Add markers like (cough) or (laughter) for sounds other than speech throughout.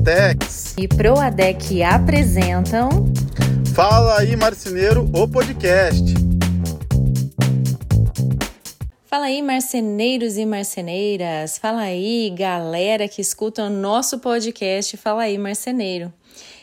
Duratex e Proadec apresentam Fala aí Marceneiro, o podcast. Fala aí, marceneiros e marceneiras. Fala aí, galera que escuta o nosso podcast. Fala aí, marceneiro.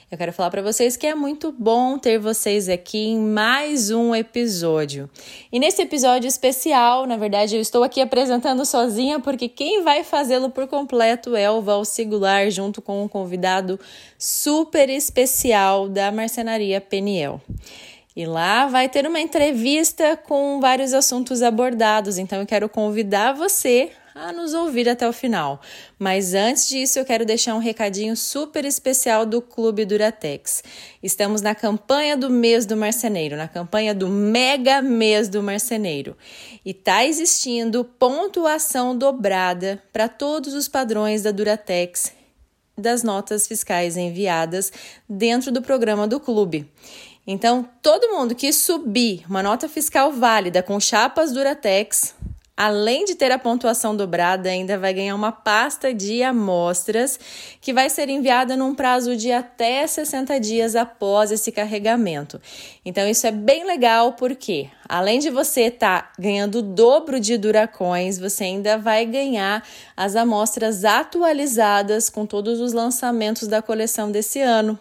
Eu quero falar para vocês que é muito bom ter vocês aqui em mais um episódio. E nesse episódio especial, na verdade, eu estou aqui apresentando sozinha porque quem vai fazê-lo por completo é o Val Sigular, junto com um convidado super especial da marcenaria Peniel. E lá vai ter uma entrevista com vários assuntos abordados, então eu quero convidar você a nos ouvir até o final. Mas antes disso, eu quero deixar um recadinho super especial do Clube Duratex. Estamos na campanha do mês do marceneiro, na campanha do mega mês do marceneiro. E tá existindo pontuação dobrada para todos os padrões da Duratex das notas fiscais enviadas dentro do programa do clube. Então, todo mundo que subir uma nota fiscal válida com chapas Duratex além de ter a pontuação dobrada, ainda vai ganhar uma pasta de amostras que vai ser enviada num prazo de até 60 dias após esse carregamento. Então, isso é bem legal porque, além de você estar tá ganhando o dobro de Duracões, você ainda vai ganhar as amostras atualizadas com todos os lançamentos da coleção desse ano.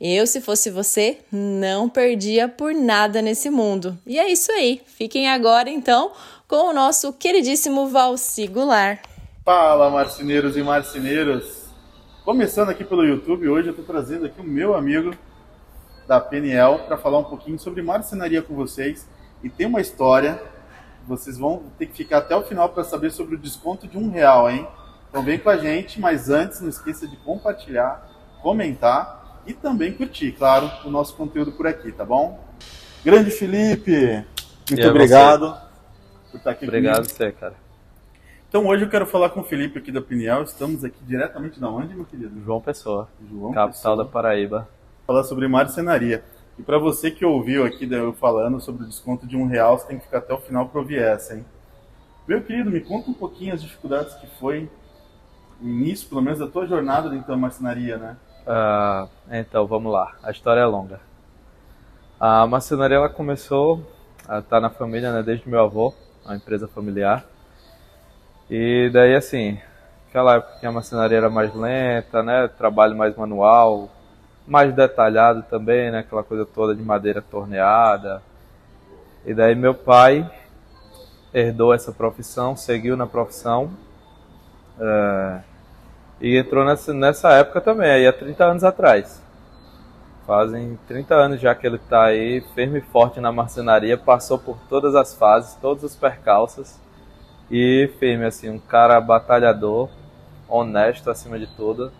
Eu, se fosse você, não perdia por nada nesse mundo. E é isso aí. Fiquem agora, então com o nosso queridíssimo Valci Goulart. Fala, marceneiros e marceneiras! Começando aqui pelo YouTube, hoje eu estou trazendo aqui o meu amigo da PNL para falar um pouquinho sobre marcenaria com vocês. E tem uma história, vocês vão ter que ficar até o final para saber sobre o desconto de um real, hein? Então vem com a gente, mas antes não esqueça de compartilhar, comentar e também curtir, claro, o nosso conteúdo por aqui, tá bom? Grande Felipe, muito obrigado. Você? Por estar aqui Obrigado comigo. você, cara. Então hoje eu quero falar com o Felipe aqui da Piniel. Estamos aqui diretamente da onde, meu querido? João Pessoa, João capital Pessoa. da Paraíba. Falar sobre marcenaria. E para você que ouviu aqui eu falando sobre o desconto de um real, você tem que ficar até o final para ouvir essa, hein? Meu querido, me conta um pouquinho as dificuldades que foi o início, pelo menos, da tua jornada dentro da marcenaria, né? Uh, então, vamos lá. A história é longa. A marcenaria ela começou a estar tá na família, né, desde meu avô uma empresa familiar. E daí, assim, aquela época que a marcenaria era mais lenta, né? Trabalho mais manual, mais detalhado também, né? Aquela coisa toda de madeira torneada. E daí meu pai herdou essa profissão, seguiu na profissão. É, e entrou nessa, nessa época também, aí há 30 anos atrás. Fazem 30 anos já que ele está aí, firme e forte na marcenaria, passou por todas as fases, todos os percalços. E firme, assim, um cara batalhador, honesto acima de tudo.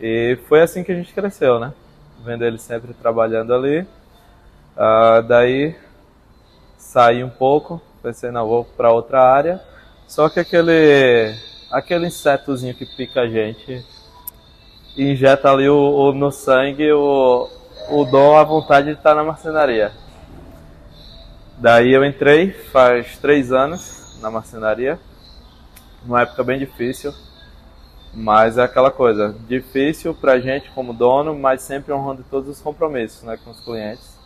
E foi assim que a gente cresceu, né? Vendo ele sempre trabalhando ali. Uh, daí saí um pouco, pensei, não, vou para outra área. Só que aquele, aquele insetozinho que pica a gente injeta ali o, o, no sangue o, o dom, a vontade de estar na marcenaria. Daí eu entrei faz três anos na marcenaria, uma época bem difícil, mas é aquela coisa, difícil pra gente como dono, mas sempre honrando todos os compromissos né, com os clientes.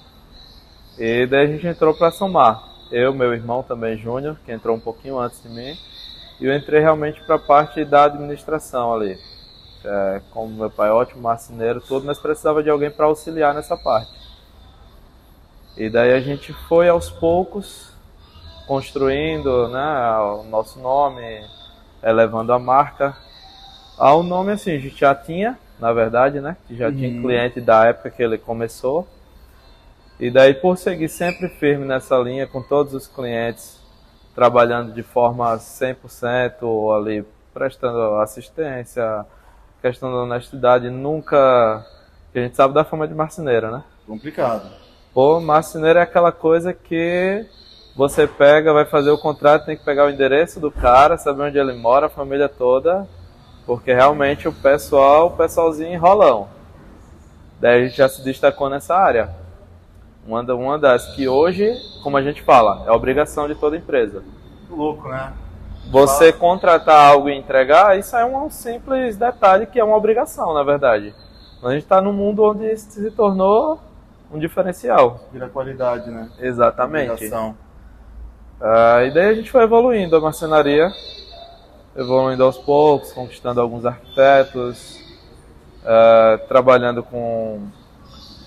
E daí a gente entrou para somar. Eu, meu irmão também, Júnior, que entrou um pouquinho antes de mim, e eu entrei realmente para a parte da administração ali é, como meu pai é ótimo marceneiro, tudo, mas precisava de alguém para auxiliar nessa parte. E daí a gente foi aos poucos construindo né, o nosso nome, elevando a marca. Ao nome assim, a gente já tinha, na verdade, né? Que já uhum. tinha cliente da época que ele começou. E daí por seguir sempre firme nessa linha com todos os clientes, trabalhando de forma 100% ali, prestando assistência, questão da honestidade nunca. A gente sabe da fama de marceneiro, né? Complicado. Pô, marceneiro é aquela coisa que você pega, vai fazer o contrato, tem que pegar o endereço do cara, saber onde ele mora, a família toda, porque realmente o pessoal, o pessoalzinho enrolão. Daí a gente já se destacou nessa área. Uma, uma das que hoje, como a gente fala, é obrigação de toda empresa. Louco, né? Você contratar algo e entregar, isso é um simples detalhe que é uma obrigação, na verdade. A gente está num mundo onde isso se tornou um diferencial. Vira qualidade, né? Exatamente. Obrigação. Ah, e daí a gente foi evoluindo a marcenaria, evoluindo aos poucos, conquistando alguns arquitetos, ah, trabalhando com,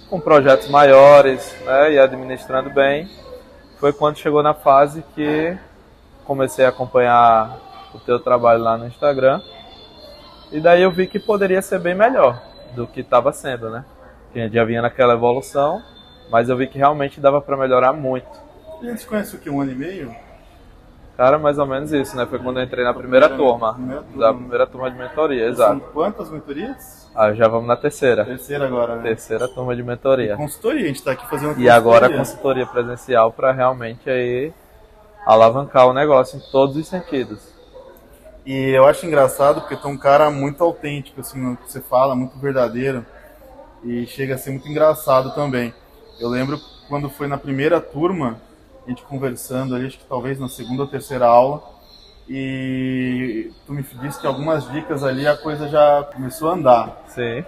com projetos maiores né, e administrando bem. Foi quando chegou na fase que comecei a acompanhar o teu trabalho lá no Instagram. E daí eu vi que poderia ser bem melhor do que estava sendo, né? Que a gente já vinha naquela evolução, mas eu vi que realmente dava para melhorar muito. A gente conhece o que? Um ano e meio? Cara, mais ou menos isso, né? Foi quando eu entrei na primeira turma. Primeira turma. Da primeira turma de mentoria, São exato. quantas mentorias? Ah, já vamos na terceira. Terceira agora, né? Terceira turma de mentoria. Consultoria, a gente tá aqui fazendo E agora a consultoria. consultoria presencial para realmente aí alavancar o negócio em todos os sentidos. E eu acho engraçado porque tu é um cara muito autêntico, assim, no que você fala, muito verdadeiro. E chega a ser muito engraçado também. Eu lembro quando foi na primeira turma, a gente conversando ali, acho que talvez na segunda ou terceira aula, e tu me disse que algumas dicas ali a coisa já começou a andar. Sim.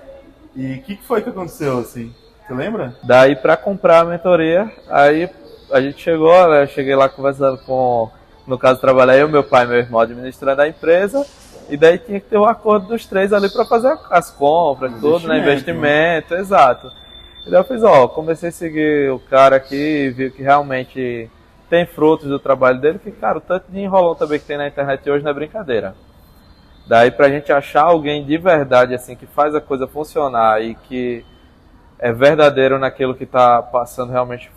E o que, que foi que aconteceu, assim? Você lembra? Daí para comprar a mentoria, aí a gente chegou, né? Eu cheguei lá conversando com, no caso trabalhei eu, meu pai e meu irmão administrando a empresa, e daí tinha que ter um acordo dos três ali para fazer as compras, tudo, né? Investimento, Investimento, exato. E daí eu fiz, ó, comecei a seguir o cara aqui, vi que realmente tem frutos do trabalho dele, que, cara, o tanto de enrolão também que tem na internet hoje não é brincadeira. Daí pra gente achar alguém de verdade, assim, que faz a coisa funcionar e que é verdadeiro naquilo que tá passando, realmente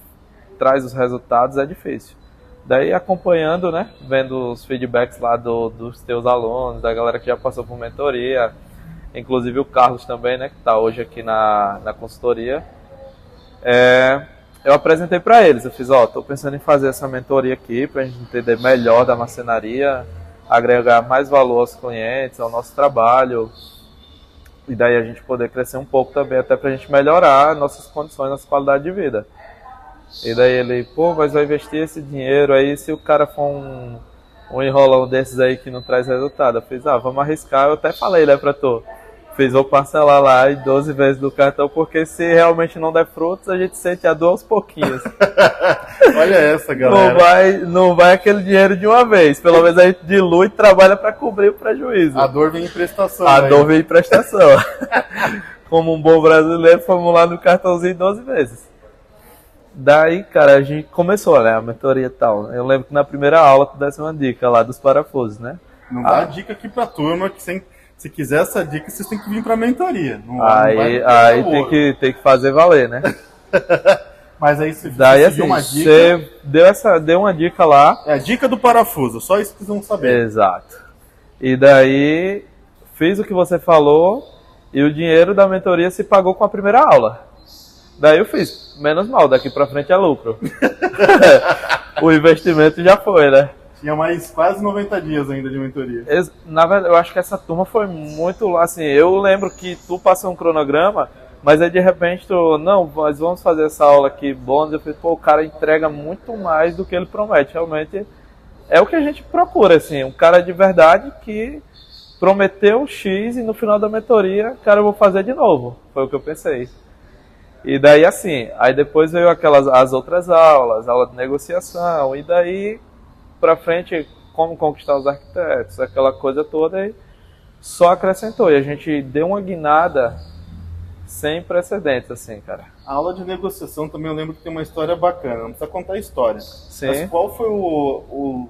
traz os resultados, é difícil. Daí acompanhando, né, vendo os feedbacks lá do, dos teus alunos, da galera que já passou por mentoria, inclusive o Carlos também, né, que tá hoje aqui na, na consultoria, é, eu apresentei para eles, eu fiz, ó, tô pensando em fazer essa mentoria aqui pra gente entender melhor da marcenaria, agregar mais valor aos clientes, ao nosso trabalho, e daí a gente poder crescer um pouco também, até pra gente melhorar nossas condições, nossa qualidade de vida. E daí ele, pô, mas vai investir esse dinheiro aí se o cara for um, um enrolão desses aí que não traz resultado. Eu fiz, ah, vamos arriscar, eu até falei, né, pra tu. Fiz, vou parcelar lá em 12 vezes do cartão, porque se realmente não der frutos, a gente sente a dor aos pouquinhos. (laughs) Olha essa, não, galera. vai, não vai aquele dinheiro de uma vez. Pelo menos a gente dilui e trabalha pra cobrir o prejuízo. A dor vem em prestação. A né? dor vem em prestação. (laughs) Como um bom brasileiro, fomos lá no cartãozinho 12 vezes. Daí, cara, a gente começou, né, a mentoria e tal. Eu lembro que na primeira aula tu desse uma dica lá dos parafusos, né? Não dá Ah. dica aqui pra turma que sem, se quiser essa dica, vocês têm que vir pra mentoria. Não, não Aí, pegar aí ouro. tem que, tem que fazer valer, né? (laughs) Mas aí você Daí, assim, deu uma dica. você deu, essa, deu uma dica lá. É a dica do parafuso, só isso que vocês vão saber. Exato. E daí, fiz o que você falou e o dinheiro da mentoria se pagou com a primeira aula. Daí eu fiz, menos mal, daqui pra frente é lucro. (laughs) o investimento já foi, né? Tinha mais quase 90 dias ainda de mentoria. Na verdade, eu acho que essa turma foi muito assim. Eu lembro que tu passou um cronograma, mas aí de repente tu, não, nós vamos fazer essa aula aqui bônus. Eu falei, pô, o cara entrega muito mais do que ele promete. Realmente é o que a gente procura, assim, um cara de verdade que prometeu X e no final da mentoria, cara, eu vou fazer de novo. Foi o que eu pensei. E daí assim, aí depois veio aquelas as outras aulas, aula de negociação, e daí pra frente como conquistar os arquitetos, aquela coisa toda e só acrescentou. E a gente deu uma guinada sem precedentes, assim, cara. A aula de negociação também eu lembro que tem uma história bacana, não precisa contar a história. Sim. Mas qual foi o, o,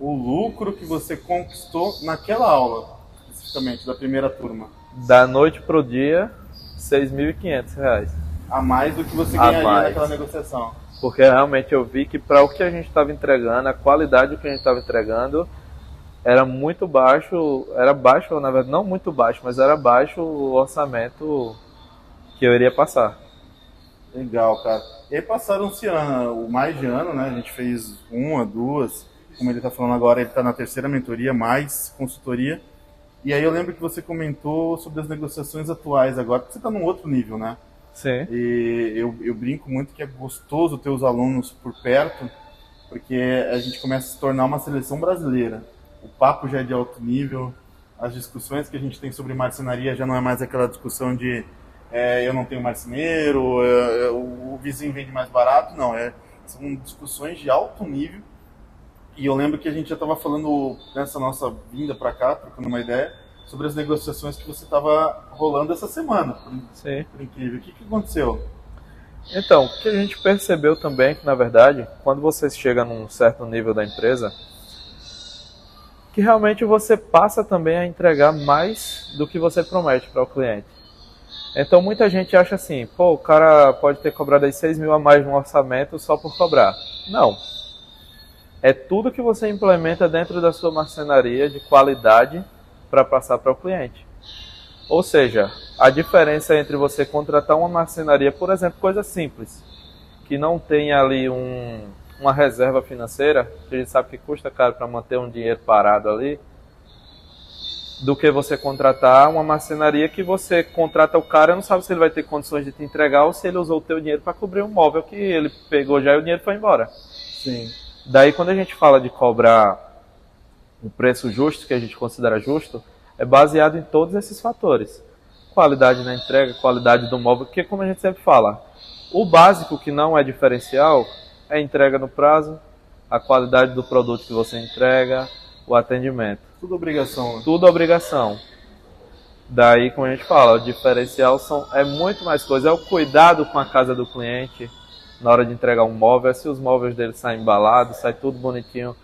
o lucro que você conquistou naquela aula, especificamente, da primeira turma? Da noite pro dia, 6.500 reais. A mais do que você A ganharia mais. naquela negociação. Porque realmente eu vi que para o que a gente estava entregando, a qualidade que a gente estava entregando, era muito baixo, era baixo, na verdade, não muito baixo, mas era baixo o orçamento que eu iria passar. Legal, cara. E aí passaram-se ano, o mais de ano, né? A gente fez uma, duas. Como ele tá falando agora, ele tá na terceira mentoria, mais consultoria. E aí eu lembro que você comentou sobre as negociações atuais agora, porque você tá num outro nível, né? Sim. E eu, eu brinco muito que é gostoso ter os alunos por perto, porque a gente começa a se tornar uma seleção brasileira. o papo já é de alto nível, as discussões que a gente tem sobre marcenaria já não é mais aquela discussão de é, eu não tenho marceneiro, é, é, o, o vizinho vende mais barato, não, é, são discussões de alto nível. E eu lembro que a gente já estava falando nessa nossa vinda para cá, trocando uma ideia, sobre as negociações que você estava rolando essa semana. Por, Sim. por incrível. O que, que aconteceu? Então, o que a gente percebeu também é que, na verdade, quando você chega num certo nível da empresa, que realmente você passa também a entregar mais do que você promete para o cliente. Então muita gente acha assim, pô, o cara pode ter cobrado aí 6 mil a mais no orçamento só por cobrar. Não. É tudo que você implementa dentro da sua marcenaria de qualidade para passar para o cliente. Ou seja, a diferença entre você contratar uma marcenaria, por exemplo, coisa simples, que não tem ali um, uma reserva financeira, que a gente sabe que custa caro para manter um dinheiro parado ali, do que você contratar uma marcenaria que você contrata o cara, não sabe se ele vai ter condições de te entregar ou se ele usou o teu dinheiro para cobrir um móvel que ele pegou já e o dinheiro foi embora. Sim. Daí quando a gente fala de cobrar um preço justo, que a gente considera justo, é baseado em todos esses fatores. Qualidade na entrega, qualidade do móvel, porque como a gente sempre fala, o básico que não é diferencial é a entrega no prazo, a qualidade do produto que você entrega, o atendimento. Tudo obrigação. Né? Tudo obrigação. Daí, como a gente fala, o diferencial são, é muito mais coisa. É o cuidado com a casa do cliente na hora de entregar um móvel, é se os móveis dele saem embalados, sai tudo bonitinho,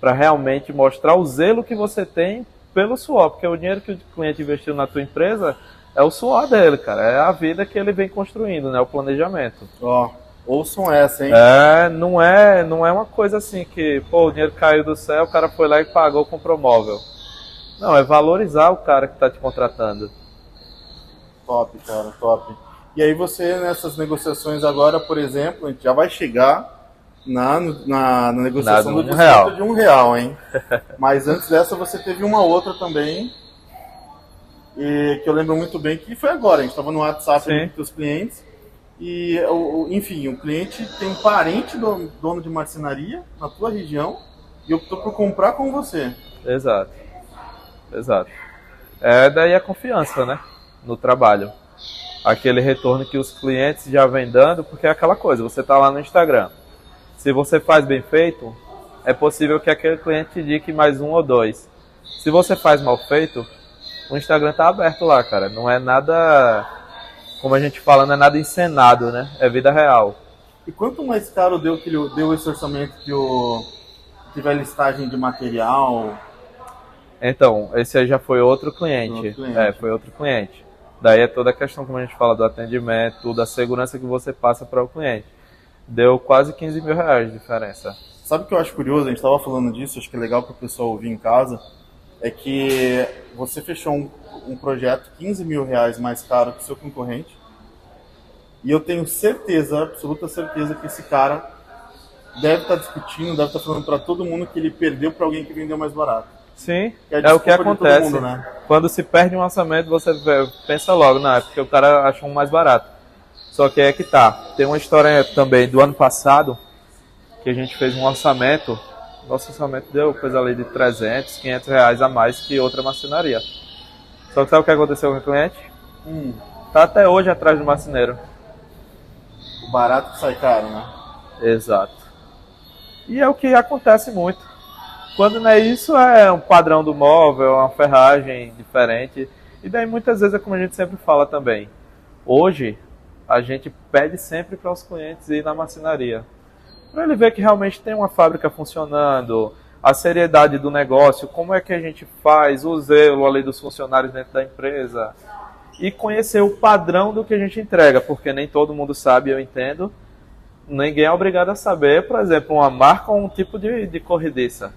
para realmente mostrar o zelo que você tem pelo suor, porque o dinheiro que o cliente investiu na tua empresa é o suor dele, cara. É a vida que ele vem construindo, né? O planejamento. Ó, oh, ouçam essa, hein? É, não é, não é uma coisa assim que, pô, o dinheiro caiu do céu, o cara foi lá e pagou, comprou móvel. Não, é valorizar o cara que está te contratando. Top, cara, top. E aí você, nessas negociações agora, por exemplo, a gente já vai chegar na, na, na negociação do um real. de um real, hein? (laughs) Mas antes dessa você teve uma outra também, e que eu lembro muito bem que foi agora. A gente estava no WhatsApp com os clientes e, enfim, o cliente tem um parente do dono de marcenaria na tua região e optou por comprar com você. Exato. Exato. É daí a confiança, né? No trabalho. Aquele retorno que os clientes já vêm dando, porque é aquela coisa, você está lá no Instagram. Se você faz bem feito, é possível que aquele cliente te indique mais um ou dois. Se você faz mal feito, o Instagram tá aberto lá, cara. Não é nada, como a gente fala, não é nada encenado, né? É vida real. E quanto mais caro deu, que ele, deu esse orçamento que o tiver listagem de material? Então, esse aí já foi outro cliente. Outro cliente. É, foi outro cliente. Daí é toda a questão, como a gente fala, do atendimento, da segurança que você passa para o cliente. Deu quase 15 mil reais de diferença. Sabe o que eu acho curioso? A gente estava falando disso, acho que é legal para o pessoal ouvir em casa. É que você fechou um, um projeto 15 mil reais mais caro que o seu concorrente. E eu tenho certeza, absoluta certeza, que esse cara deve estar discutindo, deve estar falando para todo mundo que ele perdeu para alguém que vendeu mais barato. Sim, é é o que acontece. mundo, né? Quando se perde um orçamento, você pensa logo, não, é porque o cara achou um mais barato. Só que é que tá. Tem uma história também do ano passado, que a gente fez um orçamento. Nosso orçamento deu coisa ali de 300, 500 reais a mais que outra marcenaria. Só que sabe o que aconteceu com o cliente? Hum, Tá até hoje atrás do marceneiro. o barato que sai caro, né? Exato. E é o que acontece muito. Quando não é isso, é um padrão do móvel, uma ferragem diferente. E daí muitas vezes é como a gente sempre fala também. Hoje, a gente pede sempre para os clientes ir na marcenaria. Para ele ver que realmente tem uma fábrica funcionando, a seriedade do negócio, como é que a gente faz, o zelo ali dos funcionários dentro da empresa. E conhecer o padrão do que a gente entrega, porque nem todo mundo sabe, eu entendo ninguém é obrigado a saber, por exemplo, uma marca ou um tipo de, de corrediça.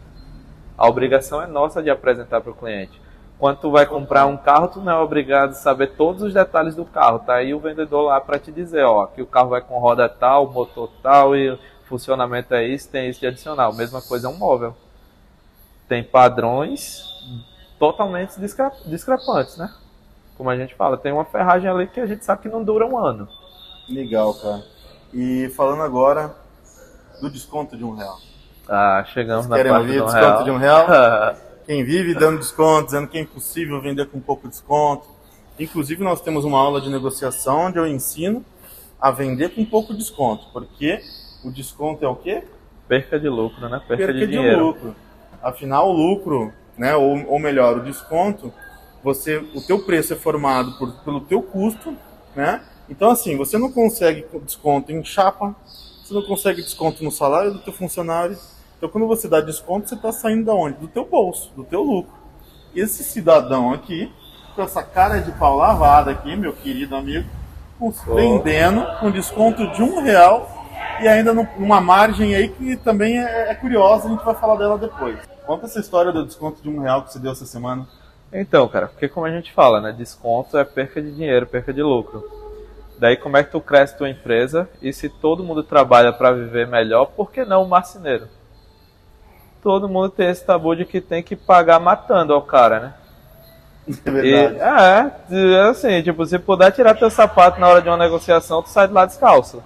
A obrigação é nossa de apresentar para o cliente. Quando tu vai comprar um carro, tu não é obrigado a saber todos os detalhes do carro. Tá aí o vendedor lá para te dizer, ó, que o carro vai com roda tal, motor tal e funcionamento é isso, tem isso de adicional. Mesma coisa é um móvel. Tem padrões totalmente discre- discrepantes, né? Como a gente fala, tem uma ferragem ali que a gente sabe que não dura um ano. Legal, cara. E falando agora do desconto de um real. Ah, chegamos na Querem parte ouvir do desconto real. de um real? (laughs) Quem vive dando desconto, dizendo que é impossível vender com pouco desconto. Inclusive, nós temos uma aula de negociação onde eu ensino a vender com pouco desconto, porque o desconto é o quê? Perca de lucro, né? Perca, Perca de de dinheiro. lucro. Afinal, o lucro, né, ou, ou melhor, o desconto, você, o teu preço é formado por, pelo teu custo, né? Então, assim, você não consegue desconto em chapa, você não consegue desconto no salário do teu funcionário. Então, quando você dá desconto, você está saindo da onde? Do teu bolso, do teu lucro. Esse cidadão aqui, com essa cara de pau lavada aqui, meu querido amigo, vendendo com desconto de um real e ainda num- numa margem aí que também é, é curiosa, a gente vai falar dela depois. Conta essa história do desconto de um real que você deu essa semana. Então, cara, porque como a gente fala, né? Desconto é perca de dinheiro, perca de lucro. Daí como é que tu cresce tua empresa e se todo mundo trabalha para viver melhor, por que não o marceneiro? Todo mundo tem esse tabu de que tem que pagar matando ao cara, né? É E, verdade. é, assim, tipo, se puder tirar teu sapato na hora de uma negociação, tu sai de lá descalço.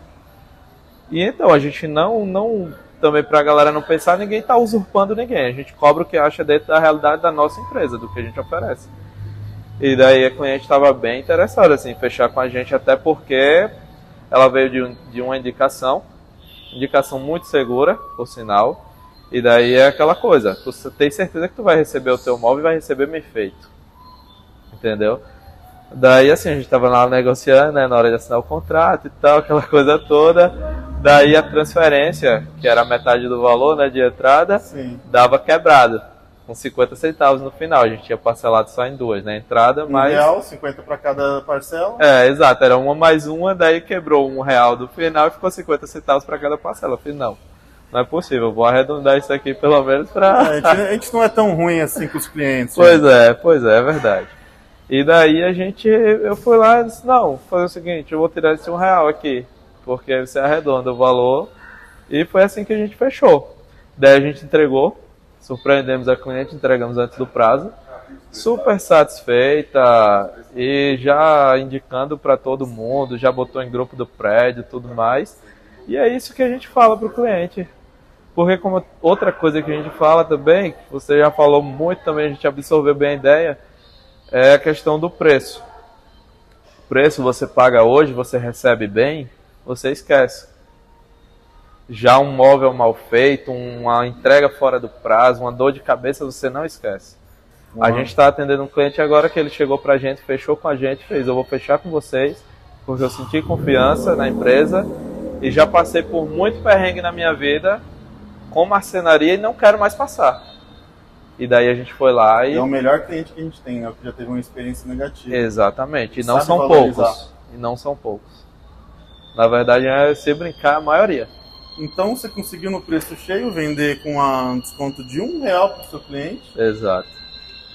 E então, a gente não, não, também pra galera não pensar, ninguém tá usurpando ninguém. A gente cobra o que acha dentro da realidade da nossa empresa, do que a gente oferece. E daí a cliente estava bem interessada, assim, em fechar com a gente, até porque ela veio de, um- de uma indicação, indicação muito segura, por sinal. E daí é aquela coisa, tu tem certeza que tu vai receber o teu móvel e vai receber bem feito entendeu? Daí assim, a gente tava lá negociando, né, na hora de assinar o contrato e tal, (laughs) aquela coisa toda. Daí a transferência, que era metade do valor, né, de entrada, Sim. dava quebrado, com 50 centavos no final. A gente tinha parcelado só em duas, né, entrada Um mais... real, 50 para cada parcela. É, exato, era uma mais uma, daí quebrou um real do final e ficou 50 centavos para cada parcela. Eu falei, não, não é possível, vou arredondar isso aqui pelo menos pra... A gente, a gente não é tão ruim assim com os clientes. Pois é, pois é, é verdade. E daí a gente, eu fui lá e disse, não, vou fazer o seguinte, eu vou tirar esse um real aqui, porque aí você arredonda o valor. E foi assim que a gente fechou. Daí a gente entregou, surpreendemos a cliente, entregamos antes do prazo. Super satisfeita e já indicando para todo mundo, já botou em grupo do prédio e tudo mais. E é isso que a gente fala para o cliente. Porque como outra coisa que a gente fala também, que você já falou muito também, a gente absorveu bem a ideia, é a questão do preço. O preço você paga hoje, você recebe bem, você esquece. Já um móvel mal feito, uma entrega fora do prazo, uma dor de cabeça, você não esquece. A Uhum. gente está atendendo um cliente agora que ele chegou pra gente, fechou com a gente, fez, eu vou fechar com vocês, porque eu senti confiança na empresa e já passei por muito perrengue na minha vida com marcenaria e não quero mais passar. E daí a gente foi lá e É o melhor cliente que a gente tem, né? O que já teve uma experiência negativa. Exatamente. E não Sabe são valorizar. poucos. E não são poucos. Na verdade, é se brincar a maioria. Então você conseguiu no preço cheio vender com a- um desconto de um real para o seu cliente. Exato.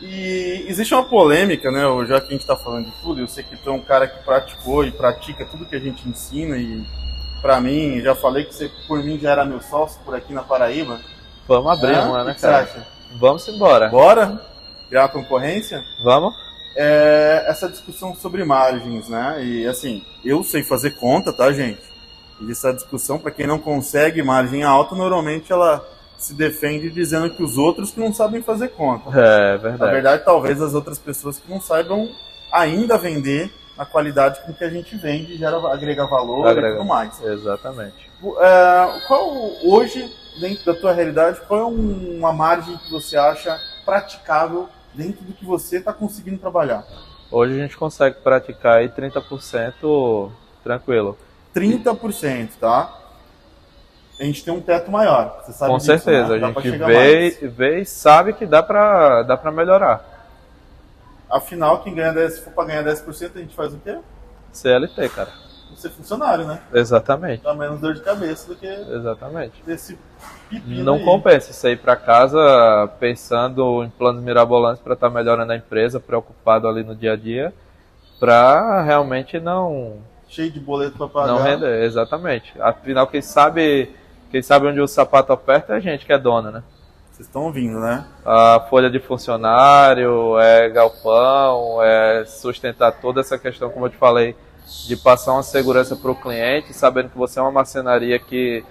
E existe uma polêmica, né? Já que a gente está falando de tudo, eu sei que tu é um cara que praticou e pratica tudo que a gente ensina e para mim, já falei que você por mim já era meu sócio por aqui na Paraíba. Vamos abrir Ah, uma, né, que você cara? acha? Vamos embora. Bora? Criar concorrência? Vamos? é essa discussão sobre margens, né? E assim, eu sei fazer conta, tá, gente? E essa discussão, para quem não consegue margem alta, normalmente ela se defende dizendo que os outros que não sabem fazer conta. É Na verdade. verdade, talvez as outras pessoas que não saibam ainda vender na qualidade com que a gente vende, gera, agrega valor Agrega. e tudo mais. Exatamente. É, qual, hoje, dentro da tua realidade, qual é um- uma margem que você acha praticável dentro do que você está conseguindo trabalhar? Hoje a gente consegue praticar aí 30% tranquilo. 30%, tá? A gente tem um teto maior, você sabe Com disso, certeza. né? A gente vê, mais. vê e sabe que dá pra, dá pra melhorar. Afinal, quem ganha 10, se for para ganhar 10%, a gente faz o quê? CLT, cara. Ser funcionário, né? Exatamente. Dá menos dor de cabeça do que Exatamente. desse pepino Não aí. compensa sair para casa pensando em planos mirabolantes para estar melhorando a empresa, preocupado ali no dia a dia, para realmente não Cheio de boleto para pagar. não render, exatamente. Afinal quem sabe, quem sabe onde o sapato aperta é a gente que é dona, né? Vocês estão ouvindo, né? A folha de funcionário, é galpão, é sustentar toda essa questão, como eu te falei, de passar uma segurança para o cliente, sabendo que você é uma marcenaria que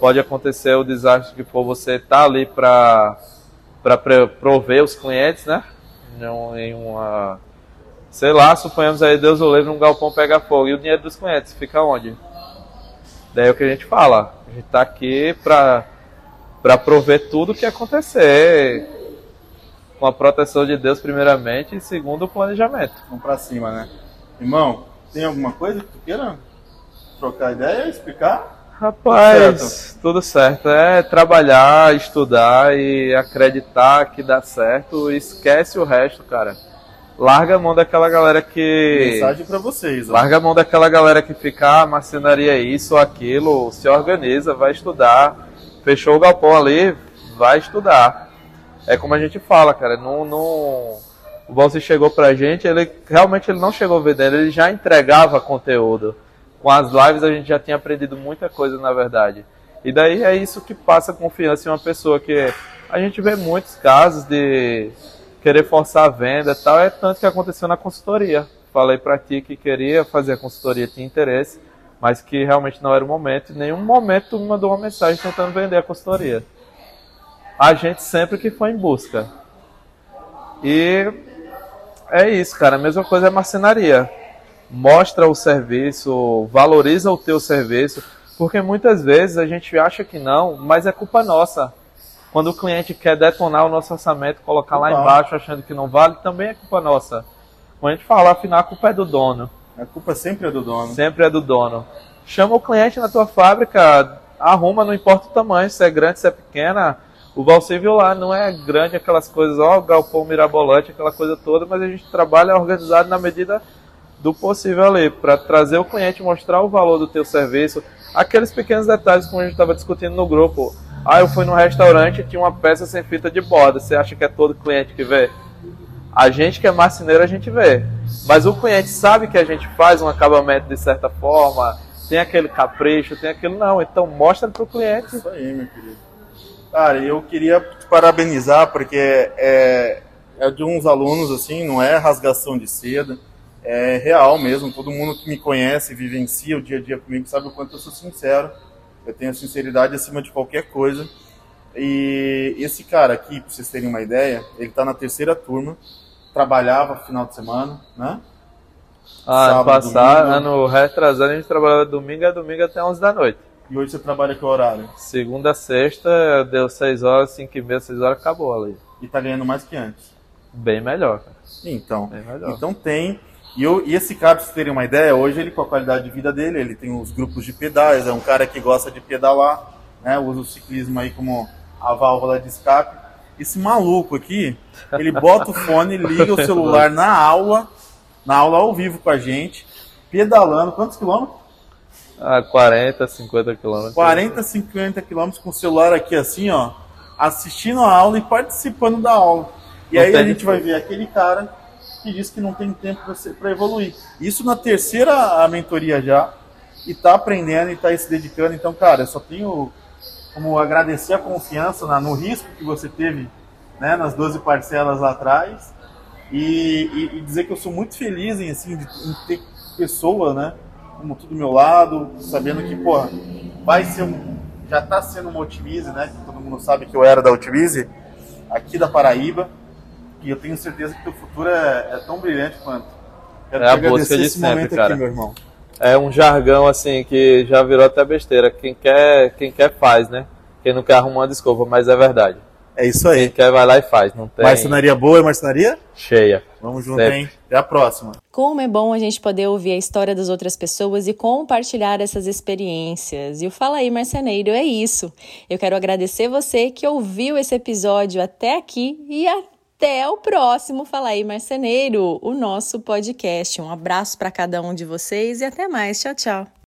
pode acontecer o desastre que for, você tá ali para prover os clientes, né? Em uma sei lá, suponhamos aí, Deus o livre, um galpão pega fogo. E o dinheiro dos clientes fica onde? Daí é o que a gente fala. A gente está aqui para para prover tudo o que acontecer com a proteção de Deus primeiramente e segundo o planejamento. Vamos para cima, né? Irmão, tem alguma coisa que tu queira trocar ideia, explicar? Rapaz, tudo certo. tudo certo. É trabalhar, estudar e acreditar que dá certo. Esquece o resto, cara larga a mão daquela galera que. Mensagem para vocês. Ó. Larga a mão daquela galera que fica, ah, marcenaria isso ou aquilo, se organiza, vai estudar. Fechou o galpão ali, vai estudar. É como a gente fala, cara, não. não... O Valsi chegou pra gente, ele realmente ele não chegou vendendo, ele já entregava conteúdo. Com as lives a gente já tinha aprendido muita coisa, na verdade. E daí é isso que passa confiança em uma pessoa que a gente vê muitos casos de querer forçar a venda e tal, é tanto que aconteceu na consultoria. Falei para ti que queria fazer a consultoria, tinha interesse, mas que realmente não era o momento. Em nenhum momento me mandou uma mensagem tentando vender a consultoria. A gente sempre que foi em busca. E é isso, cara. A mesma coisa é marcenaria. Mostra o serviço, valoriza o teu serviço, porque muitas vezes a gente acha que não, mas é culpa nossa. Quando o cliente quer detonar o nosso orçamento, colocar lá embaixo achando que não vale, também é culpa nossa. Quando a gente fala, afinal, a culpa é do dono. A culpa sempre é do dono. Sempre é do dono. Chama o cliente na tua fábrica, arruma, não importa o tamanho, se é grande, se é pequena. O Valsir viu lá, não é grande aquelas coisas, ó, galpão mirabolante, aquela coisa toda, mas a gente trabalha organizado na medida do possível ali, para trazer o cliente, mostrar o valor do teu serviço, aqueles pequenos detalhes como a gente estava discutindo no grupo. Ah, eu fui num restaurante e tinha uma peça sem fita de borda. Você acha que é todo cliente que vê? A gente que é marceneiro, a gente vê. Mas o cliente sabe que a gente faz um acabamento de certa forma, tem aquele capricho, tem aquilo não. Então mostra para o cliente. Isso aí, meu querido. Cara, eu queria te parabenizar porque é, é de uns alunos assim, não é rasgação de seda, é real mesmo. Todo mundo que me conhece, vivencia o dia a dia comigo, sabe o quanto eu sou sincero eu tenho sinceridade acima de qualquer coisa. E esse cara aqui, para vocês terem uma ideia, ele está na terceira turma, trabalhava final de semana, né? Ah, ano passado, ano retrasado, a gente trabalhava domingo a domingo até 11 da noite. E hoje você trabalha que horário? Segunda a sexta, deu 6 horas, 5 e meia, 6 horas, acabou ali. E tá ganhando mais que antes? Bem melhor, cara. Então, Bem melhor. então tem e, eu, e esse cara, pra vocês terem uma ideia, hoje ele com a qualidade de vida dele, ele tem os grupos de pedais, é um cara que gosta de pedalar, né? Usa o ciclismo aí como a válvula de escape. Esse maluco aqui, ele bota o fone, liga o celular na aula, na aula ao vivo com a gente, pedalando, quantos quilômetros? Ah, 40, 50 quilômetros. 40, 50 quilômetros com o celular aqui assim, ó, assistindo a aula e participando da aula. E aí a gente vai ver aquele cara que diz que não tem tempo para evoluir. Isso na terceira mentoria já, e está aprendendo e está se dedicando. Então, cara, eu só tenho como agradecer a confiança na, no risco que você teve né, nas 12 parcelas lá atrás e, e, e, dizer que eu sou muito feliz em, assim, de, em ter pessoa, né, como tudo do meu lado, sabendo que, pô, vai ser um, já está sendo uma Otimize, né, que todo mundo sabe que eu era da Otimize, aqui da Paraíba, e eu tenho certeza que o futuro é, é tão brilhante quanto. Quero é a busca de sempre, cara. Aqui, é um jargão assim que já virou até besteira. Quem quer, quem quer faz, né? Quem não quer arrumar uma desculpa, mas é verdade. É isso aí. Quem quer vai lá e faz. Não tem... Marcenaria boa e marcenaria? Cheia. Vamos junto, Sempre. hein? Até a próxima. Como é bom a gente poder ouvir a história das outras pessoas e compartilhar essas experiências. E o Fala aí, Marceneiro, é isso. Eu quero agradecer você que ouviu esse episódio até aqui e até até o próximo Fala aí Marceneiro, o nosso podcast. Um abraço para cada um de vocês e até mais. Tchau, tchau.